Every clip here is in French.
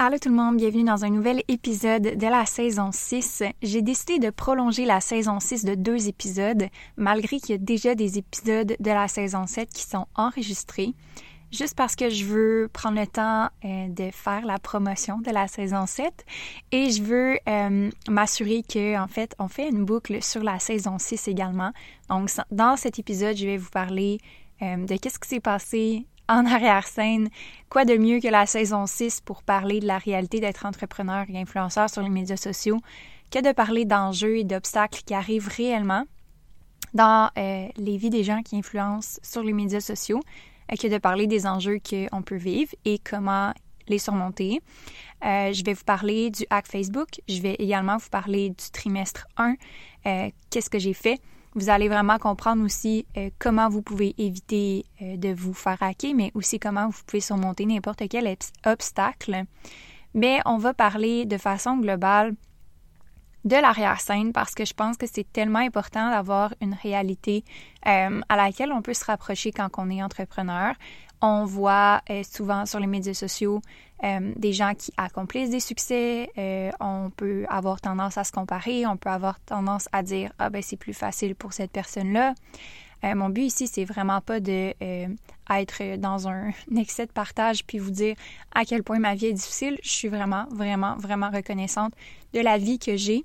Allô tout le monde, bienvenue dans un nouvel épisode de la saison 6. J'ai décidé de prolonger la saison 6 de deux épisodes, malgré qu'il y a déjà des épisodes de la saison 7 qui sont enregistrés, juste parce que je veux prendre le temps euh, de faire la promotion de la saison 7 et je veux euh, m'assurer que en fait, on fait une boucle sur la saison 6 également. Donc dans cet épisode, je vais vous parler euh, de qu'est-ce qui s'est passé en arrière-scène. Quoi de mieux que la saison 6 pour parler de la réalité d'être entrepreneur et influenceur sur les médias sociaux que de parler d'enjeux et d'obstacles qui arrivent réellement dans euh, les vies des gens qui influencent sur les médias sociaux, euh, que de parler des enjeux qu'on peut vivre et comment les surmonter. Euh, je vais vous parler du hack Facebook. Je vais également vous parler du trimestre 1. Qu'est-ce que j'ai fait? Vous allez vraiment comprendre aussi euh, comment vous pouvez éviter euh, de vous faire hacker, mais aussi comment vous pouvez surmonter n'importe quel obstacle. Mais on va parler de façon globale de l'arrière-scène parce que je pense que c'est tellement important d'avoir une réalité euh, à laquelle on peut se rapprocher quand on est entrepreneur. On voit souvent sur les médias sociaux euh, des gens qui accomplissent des succès. Euh, on peut avoir tendance à se comparer, on peut avoir tendance à dire ah ben c'est plus facile pour cette personne-là. Euh, mon but ici, c'est vraiment pas de être dans un, excès de partage puis vous dire à quel point ma vie est difficile. Je suis vraiment, vraiment, vraiment reconnaissante de la vie que j'ai.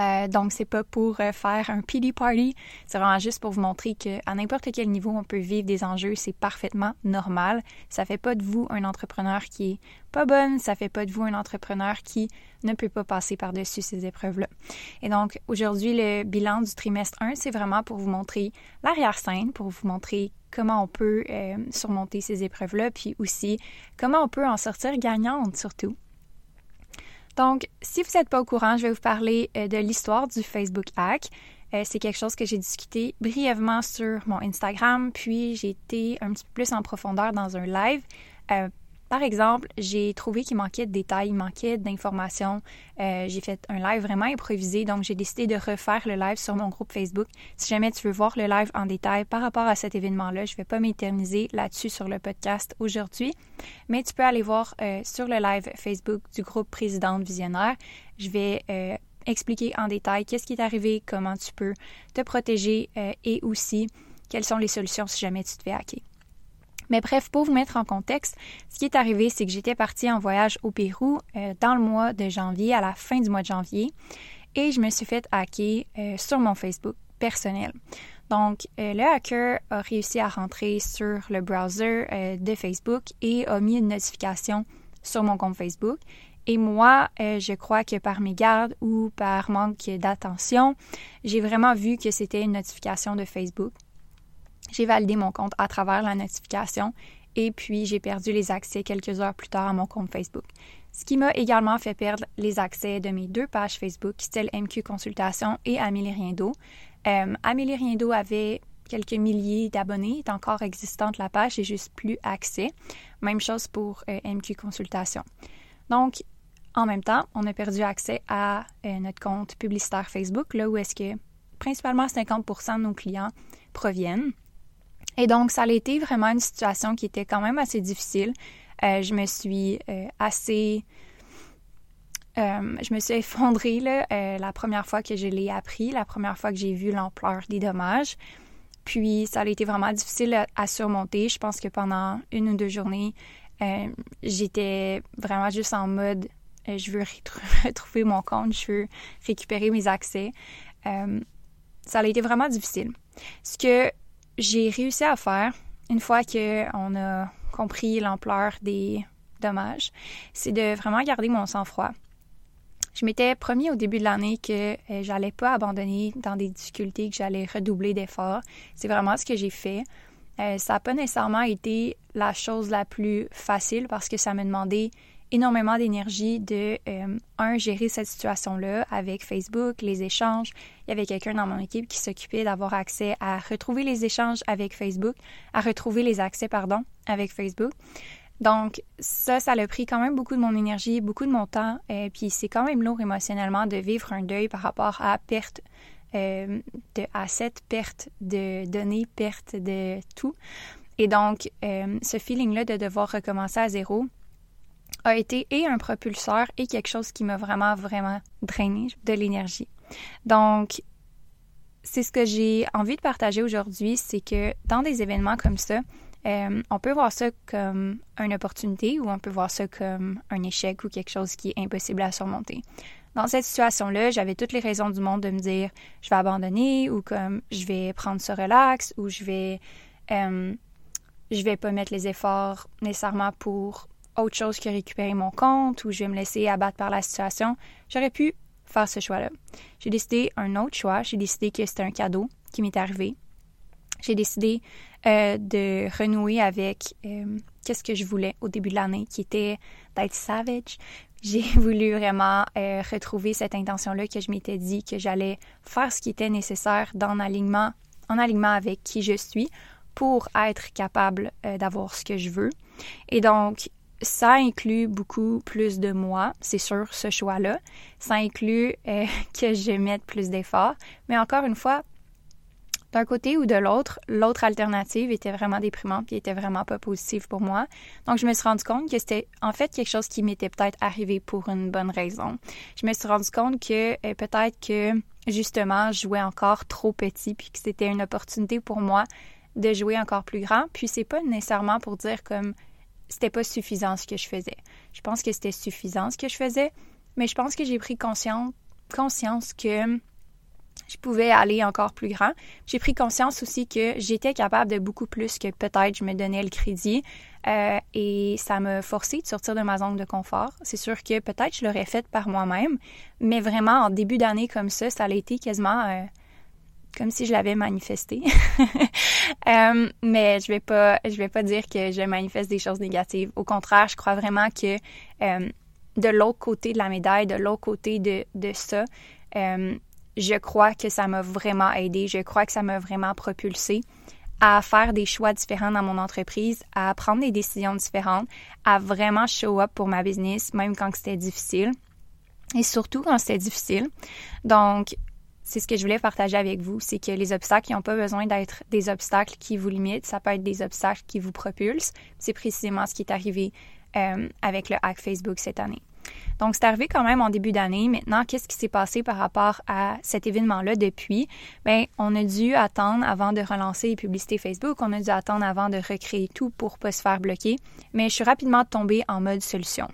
Euh, donc, c'est pas pour euh, faire un pity party, c'est vraiment juste pour vous montrer qu'à n'importe quel niveau on peut vivre des enjeux, c'est parfaitement normal. Ça fait pas de vous un entrepreneur qui est pas bonne, ça fait pas de vous un entrepreneur qui ne peut pas passer par-dessus ces épreuves-là. Et donc, aujourd'hui, le bilan du trimestre 1, c'est vraiment pour vous montrer l'arrière-scène, pour vous montrer comment on peut euh, surmonter ces épreuves-là, puis aussi comment on peut en sortir gagnante surtout. Donc, si vous n'êtes pas au courant, je vais vous parler euh, de l'histoire du Facebook Hack. Euh, c'est quelque chose que j'ai discuté brièvement sur mon Instagram, puis j'ai été un petit peu plus en profondeur dans un live. Par exemple, j'ai trouvé qu'il manquait de détails, il manquait d'informations. Euh, j'ai fait un live vraiment improvisé, donc j'ai décidé de refaire le live sur mon groupe Facebook. Si jamais tu veux voir le live en détail par rapport à cet événement-là, je ne vais pas m'éterniser là-dessus sur le podcast aujourd'hui, mais tu peux aller voir euh, sur le live Facebook du groupe Présidente Visionnaire. Je vais euh, expliquer en détail qu'est-ce qui est arrivé, comment tu peux te protéger et aussi quelles sont les solutions si jamais tu te fais hacker. Mais bref, pour vous mettre en contexte, ce qui est arrivé, c'est que j'étais partie en voyage au Pérou euh, dans le mois de janvier, à la fin du mois de janvier, et je me suis fait hacker euh, sur mon Facebook personnel. Donc, euh, le hacker a réussi à rentrer sur le browser de Facebook et a mis une notification sur mon compte Facebook. Et moi, je crois que par mes gardes ou par manque d'attention, j'ai vraiment vu que c'était une notification de Facebook. J'ai validé mon compte à travers la notification et puis j'ai perdu les accès quelques heures plus tard à mon compte Facebook. Ce qui m'a également fait perdre les accès de mes deux pages Facebook, celle MQ Consultation et Amélie Riendo. Euh, Amélie Riendo avait quelques milliers d'abonnés, est encore existante la page, j'ai juste plus accès. Même chose pour euh, MQ Consultation. Donc, en même temps, on a perdu accès à euh, notre compte publicitaire Facebook, là où est-ce que principalement 50% de nos clients proviennent. Et donc, ça a été vraiment une situation qui était quand même assez difficile. Euh, je me suis euh, assez... je me suis effondrée là, la première fois que je l'ai appris, la première fois que j'ai vu l'ampleur des dommages. Puis, ça a été vraiment difficile à surmonter. Je pense que pendant une ou deux journées, j'étais vraiment juste en mode euh, je veux retrouver mon compte, je veux récupérer mes accès. Euh, ça a été vraiment difficile. Ce que j'ai réussi à faire, une fois qu'on a compris l'ampleur des dommages, c'est de vraiment garder mon sang-froid. Je m'étais promis au début de l'année que euh, j'allais pas abandonner dans des difficultés, que j'allais redoubler d'efforts. C'est vraiment ce que j'ai fait. ça n'a pas nécessairement été la chose la plus facile parce que ça me demandait énormément d'énergie de, euh, un, gérer cette situation-là avec Facebook, les échanges. Il y avait quelqu'un dans mon équipe qui s'occupait d'avoir accès à retrouver les échanges avec Facebook, à retrouver les accès, pardon, avec Facebook. Donc, ça, ça a pris quand même beaucoup de mon énergie, beaucoup de mon temps. Et euh, puis, c'est quand même lourd émotionnellement de vivre un deuil par rapport à perte euh, de assets, perte de données, perte de tout. Et donc, ce feeling-là de devoir recommencer à zéro, a été et un propulseur et quelque chose qui m'a vraiment, vraiment drainé de l'énergie. Donc, c'est ce que j'ai envie de partager aujourd'hui, c'est que dans des événements comme ça, euh, on peut voir ça comme une opportunité ou on peut voir ça comme un échec ou quelque chose qui est impossible à surmonter. Dans cette situation-là, j'avais toutes les raisons du monde de me dire je vais abandonner ou comme je vais prendre ce relax ou je vais euh, je vais pas mettre les efforts nécessairement pour autre chose que récupérer mon compte ou je vais me laisser abattre par la situation, j'aurais pu faire ce choix-là. J'ai décidé un autre choix. J'ai décidé que c'était un cadeau qui m'est arrivé. J'ai décidé euh, de renouer avec euh, qu'est-ce que je voulais au début de l'année, qui était d'être savage. J'ai voulu vraiment euh, retrouver cette intention-là que je m'étais dit que j'allais faire ce qui était nécessaire dans alignement, en alignement avec qui je suis pour être capable d'avoir ce que je veux. Et donc, ça inclut beaucoup plus de moi, c'est sûr, ce choix-là. Ça inclut euh, que je mette plus d'efforts. Mais encore une fois, d'un côté ou de l'autre, l'autre alternative était vraiment déprimante et était vraiment pas positive pour moi. Donc, je me suis rendu compte que c'était en fait quelque chose qui m'était peut-être arrivé pour une bonne raison. Je me suis rendu compte que euh, peut-être que justement, je jouais encore trop petit puis que c'était une opportunité pour moi de jouer encore plus grand. Puis c'est pas nécessairement pour dire comme c'était pas suffisant ce que je faisais. Je pense que c'était suffisant ce que je faisais, mais je pense que j'ai pris conscience, conscience que je pouvais aller encore plus grand. J'ai pris conscience aussi que j'étais capable de beaucoup plus que peut-être je me donnais le crédit euh, et ça m'a forcé de sortir de ma zone de confort. C'est sûr que peut-être je l'aurais fait par moi-même, mais vraiment en début d'année comme ça, ça a été quasiment euh, comme si je l'avais manifesté. Euh, mais je vais pas, je vais pas dire que je manifeste des choses négatives. Au contraire, je crois vraiment que euh, de l'autre côté de la médaille, de l'autre côté de, de ça, euh, je crois que ça m'a vraiment aidé. Je crois que ça m'a vraiment propulsé à faire des choix différents dans mon entreprise, à prendre des décisions différentes, à vraiment show up pour ma business, même quand c'était difficile. Et surtout quand c'était difficile. Donc, c'est ce que je voulais partager avec vous, c'est que les obstacles n'ont pas besoin d'être des obstacles qui vous limitent, ça peut être des obstacles qui vous propulsent. C'est précisément ce qui est arrivé euh, avec le hack Facebook cette année. Donc, c'est arrivé quand même en début d'année. Maintenant, qu'est-ce qui s'est passé par rapport à cet événement-là depuis? Bien, on a dû attendre avant de relancer les publicités Facebook. On a dû attendre avant de recréer tout pour ne pas se faire bloquer. Mais je suis rapidement tombée en mode solution.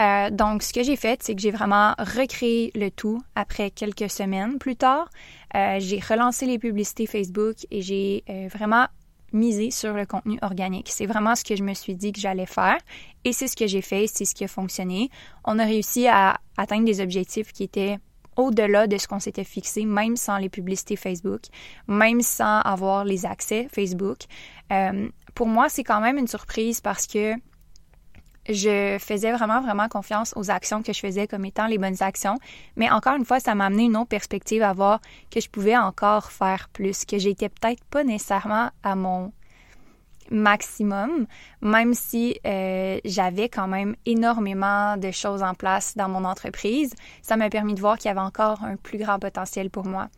Euh, donc, ce que j'ai fait, c'est que j'ai vraiment recréé le tout après quelques semaines plus tard. Euh, j'ai relancé les publicités Facebook et j'ai euh, vraiment misé sur le contenu organique. C'est vraiment ce que je me suis dit que j'allais faire et c'est ce que j'ai fait, c'est ce qui a fonctionné. On a réussi à atteindre des objectifs qui étaient au-delà de ce qu'on s'était fixé, même sans les publicités Facebook, même sans avoir les accès Facebook. pour moi, c'est quand même une surprise parce que je faisais vraiment, vraiment confiance aux actions que je faisais comme étant les bonnes actions. Mais encore une fois, ça m'a amené une autre perspective à voir que je pouvais encore faire plus, que j'étais peut-être pas nécessairement à mon maximum, même si euh, j'avais quand même énormément de choses en place dans mon entreprise. Ça m'a permis de voir qu'il y avait encore un plus grand potentiel pour moi.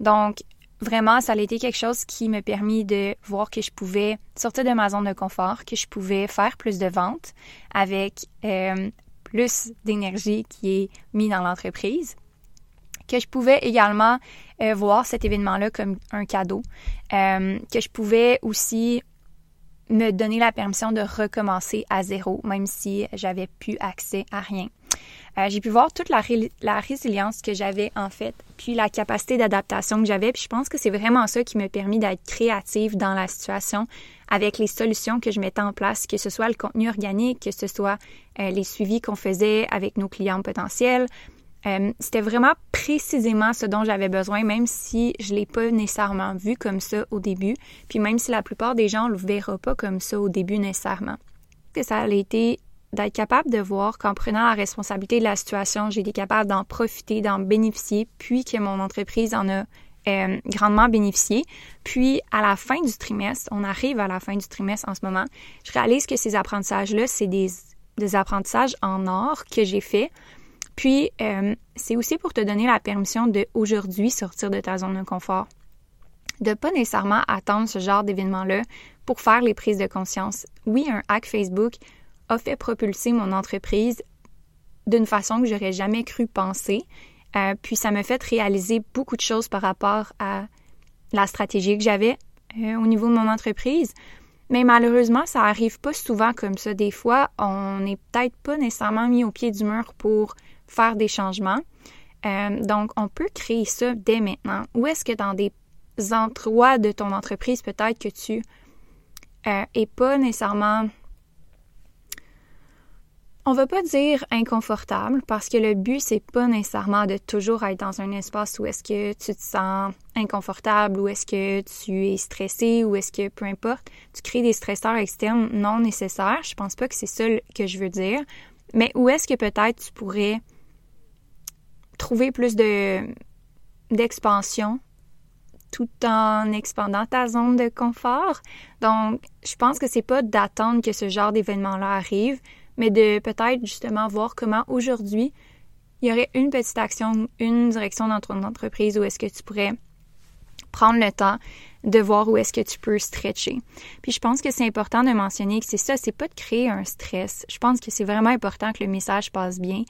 Donc, vraiment, ça a été quelque chose qui m'a permis de voir que je pouvais sortir de ma zone de confort, que je pouvais faire plus de ventes avec euh, plus d'énergie qui est mise dans l'entreprise, que je pouvais également euh, voir cet événement-là comme un cadeau, euh, que je pouvais aussi me donner la permission de recommencer à zéro, même si j'avais plus accès à rien. Euh, j'ai pu voir toute la, résilience que j'avais en fait, puis la capacité d'adaptation que j'avais, puis je pense que c'est vraiment ça qui m'a permis d'être créative dans la situation avec les solutions que je mettais en place, que ce soit le contenu organique, que ce soit euh, les suivis qu'on faisait avec nos clients potentiels, euh, c'était vraiment précisément ce dont j'avais besoin, même si je l'ai pas nécessairement vu comme ça au début, puis même si la plupart des gens le verront pas comme ça au début nécessairement. Ça a été d'être capable de voir qu'en prenant la responsabilité de la situation, j'ai été capable d'en profiter, d'en bénéficier, puis que mon entreprise en a euh, grandement bénéficié. Puis à la fin du trimestre, on arrive à la fin du trimestre en ce moment, je réalise que ces apprentissages-là, c'est des, des apprentissages en or que j'ai faits puis, euh, c'est aussi pour te donner la permission de aujourd'hui sortir de ta zone de confort. De pas nécessairement attendre ce genre d'événement-là pour faire les prises de conscience. Oui, un hack Facebook a fait propulser mon entreprise d'une façon que j'aurais jamais cru penser. Euh, puis ça m'a fait réaliser beaucoup de choses par rapport à la stratégie que j'avais euh, au niveau de mon entreprise. Mais malheureusement, ça arrive pas souvent comme ça. Des fois, on n'est peut-être pas nécessairement mis au pied du mur pour faire des changements. Euh, donc, on peut créer ça dès maintenant. Ou est-ce que dans des endroits de ton entreprise, peut-être que tu euh, es pas nécessairement on va pas dire inconfortable parce que le but c'est pas nécessairement de toujours être dans un espace où est-ce que tu te sens inconfortable ou est-ce que tu es stressé ou est-ce que peu importe, tu crées des stresseurs externes non nécessaires. Je pense pas que c'est ça que je veux dire, mais où est-ce que peut-être tu pourrais trouver plus de d'expansion tout en expandant ta zone de confort? Donc, je pense que c'est pas d'attendre que ce genre d'événement-là arrive, mais de peut-être justement voir comment aujourd'hui il y aurait une petite action, une direction dans ton entreprise où est-ce que tu pourrais prendre le temps de voir où est-ce que tu peux stretcher. Puis je pense que c'est important de mentionner que c'est ça, c'est pas de créer un stress. Je pense que c'est vraiment important que le message passe bien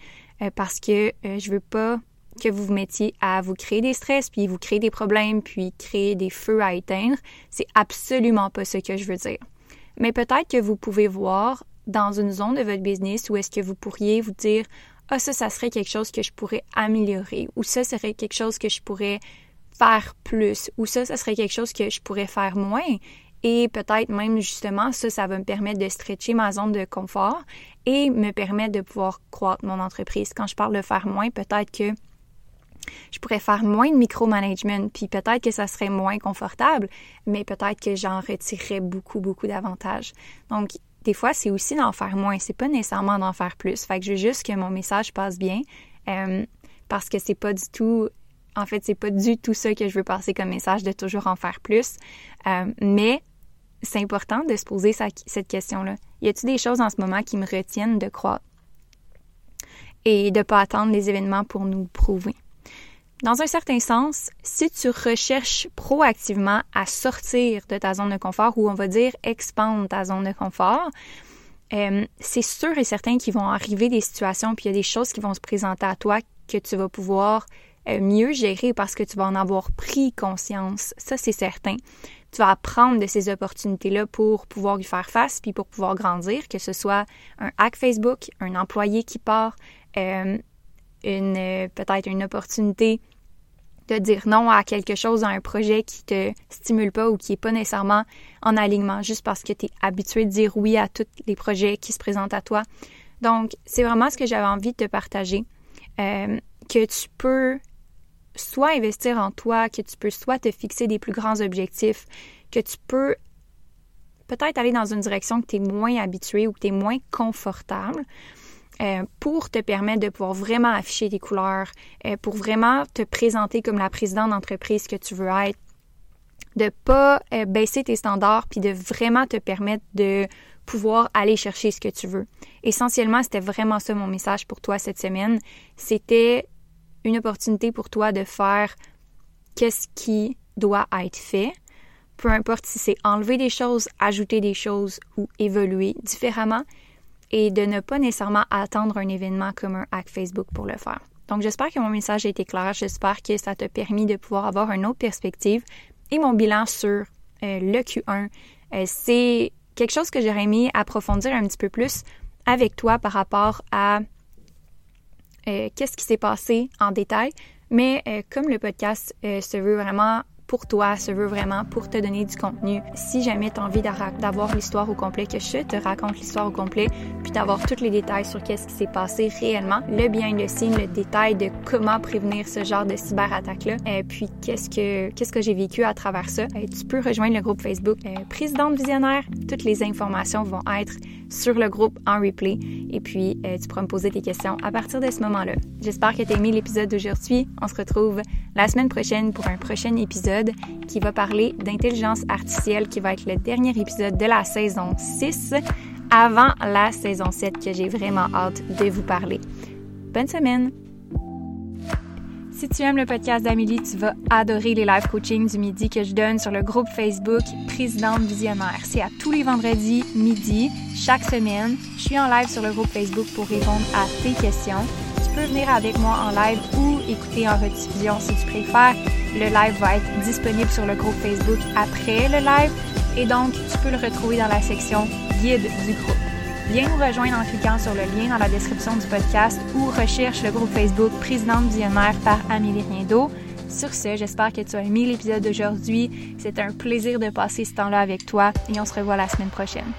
euh, parce que euh, je veux pas que vous vous mettiez à vous créer des stress, puis vous créer des problèmes, puis créer des feux à éteindre. C'est absolument pas ce que je veux dire. Mais peut-être que vous pouvez voir dans une zone de votre business où est-ce que vous pourriez vous dire ah ça ça serait quelque chose que je pourrais améliorer ou ça serait quelque chose que je pourrais faire plus ou ça ça serait quelque chose que je pourrais faire moins et peut-être même justement ça ça va me permettre de stretcher ma zone de confort et me permettre de pouvoir croître mon entreprise. Quand je parle de faire moins, peut-être que je pourrais faire moins de micromanagement, puis peut-être que ça serait moins confortable, mais peut-être que j'en retirerais beaucoup, beaucoup d'avantages. Donc, des fois, c'est aussi d'en faire moins, c'est pas nécessairement d'en faire plus. Fait que je veux juste que mon message passe bien, euh, parce que c'est pas du tout, en fait, c'est pas du tout ça que je veux passer comme message de toujours en faire plus. Euh, mais c'est important de se poser cette question-là. Y a-t-il des choses en ce moment qui me retiennent de croître? Et de pas attendre les événements pour nous prouver? Dans un certain sens, si tu recherches proactivement à sortir de ta zone de confort ou on va dire expandre ta zone de confort, euh, c'est sûr et certain qu'il vont arriver des situations puis il y a des choses qui vont se présenter à toi que tu vas pouvoir euh, mieux gérer parce que tu vas en avoir pris conscience. Ça, c'est certain. Tu vas apprendre de ces opportunités-là pour pouvoir y faire face puis pour pouvoir grandir, que ce soit un hack Facebook, un employé qui part, euh, une peut-être une opportunité de dire non à quelque chose, à un projet qui te stimule pas ou qui est pas nécessairement en alignement juste parce que tu es habitué de dire oui à tous les projets qui se présentent à toi. Donc, c'est vraiment ce que j'avais envie de te partager. Euh, que tu peux soit investir en toi, que tu peux soit te fixer des plus grands objectifs, que tu peux peut-être aller dans une direction que tu es moins habitué ou que tu es moins confortable. Euh, pour te permettre de pouvoir vraiment afficher tes couleurs, euh, pour vraiment te présenter comme la présidente d'entreprise que tu veux être, de pas euh, baisser tes standards puis de vraiment te permettre de pouvoir aller chercher ce que tu veux. Essentiellement, c'était vraiment ça mon message pour toi cette semaine. C'était une opportunité pour toi de faire qu'est-ce qui doit être fait, peu importe si c'est enlever des choses, ajouter des choses ou évoluer différemment, et de ne pas nécessairement attendre un événement comme un hack Facebook pour le faire. Donc j'espère que mon message a été clair, j'espère que ça t'a permis de pouvoir avoir une autre perspective. Et mon bilan sur euh, le Q1, euh, c'est quelque chose que j'aurais aimé approfondir un petit peu plus avec toi par rapport à euh, qu'est-ce qui s'est passé en détail. Mais comme le podcast se veut vraiment pour toi, se veut vraiment pour te donner du contenu. Si jamais tu as envie d'avoir l'histoire au complet, que je te raconte l'histoire au complet, puis d'avoir tous les détails sur qu'est-ce qui s'est passé réellement, le bien, le signe, le détail de comment prévenir ce genre de cyberattaque-là, et euh, puis qu'est-ce que qu'est-ce que j'ai vécu à travers ça, euh, tu peux rejoindre le groupe Facebook euh, Présidente Visionnaire. Toutes les informations vont être sur le groupe en replay et puis tu pourras me poser tes questions à partir de ce moment-là. J'espère que tu as aimé l'épisode d'aujourd'hui. On se retrouve la semaine prochaine pour un prochain épisode qui va parler d'intelligence artificielle, qui va être le dernier épisode de la saison 6 avant la saison 7 que j'ai vraiment hâte de vous parler. Bonne semaine! Si tu aimes le podcast d'Amélie, tu vas adorer les live coaching du midi que je donne sur le groupe Facebook Présidente Visionnaire. C'est à tous les vendredis midi, chaque semaine. Je suis en live sur le groupe Facebook pour répondre à tes questions. Tu peux venir avec moi en live ou écouter en rediffusion si tu préfères. Le live va être disponible sur le groupe Facebook après le live et donc tu peux le retrouver dans la section guide du groupe. Viens nous rejoindre en cliquant sur le lien dans la description du podcast ou recherche le groupe Facebook Présidente Visionnaire par Amélie Riendo. Sur ce, j'espère que tu as aimé l'épisode d'aujourd'hui. C'est un plaisir de passer ce temps-là avec toi et on se revoit la semaine prochaine.